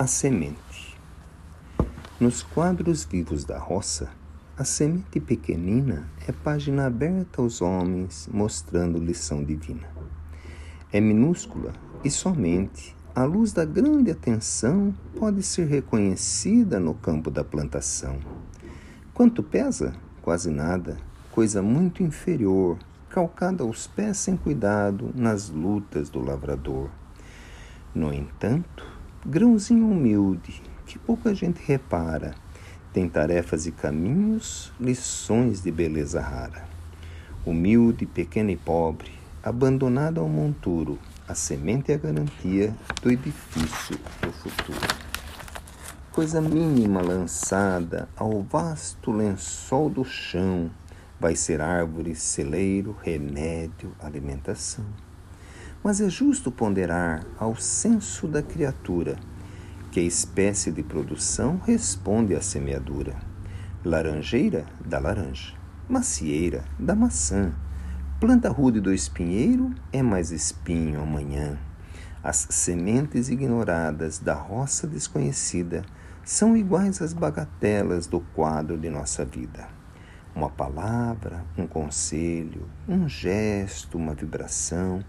A semente. Nos quadros vivos da roça, a semente pequenina é página aberta aos homens, mostrando lição divina. É minúscula e somente a luz da grande atenção pode ser reconhecida no campo da plantação. Quanto pesa? Quase nada, coisa muito inferior, calcada aos pés sem cuidado nas lutas do lavrador. No entanto, grãozinho humilde que pouca gente repara, tem tarefas e caminhos, lições de beleza rara. Humilde, pequena e pobre, abandonada ao monturo, a semente é a garantia do edifício do futuro. Coisa mínima lançada ao vasto lençol do chão, vai ser árvore, celeiro, remédio, alimentação. Mas é justo ponderar ao senso da criatura que a espécie de produção responde à semeadura. Laranjeira da laranja, macieira da maçã, planta rude do espinheiro é mais espinho amanhã. As sementes ignoradas da roça desconhecida são iguais às bagatelas do quadro de nossa vida. Uma palavra, um conselho, um gesto, uma vibração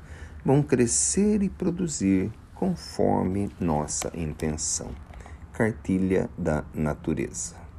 vão crescer e produzir conforme nossa intenção. Cartilha da Natureza.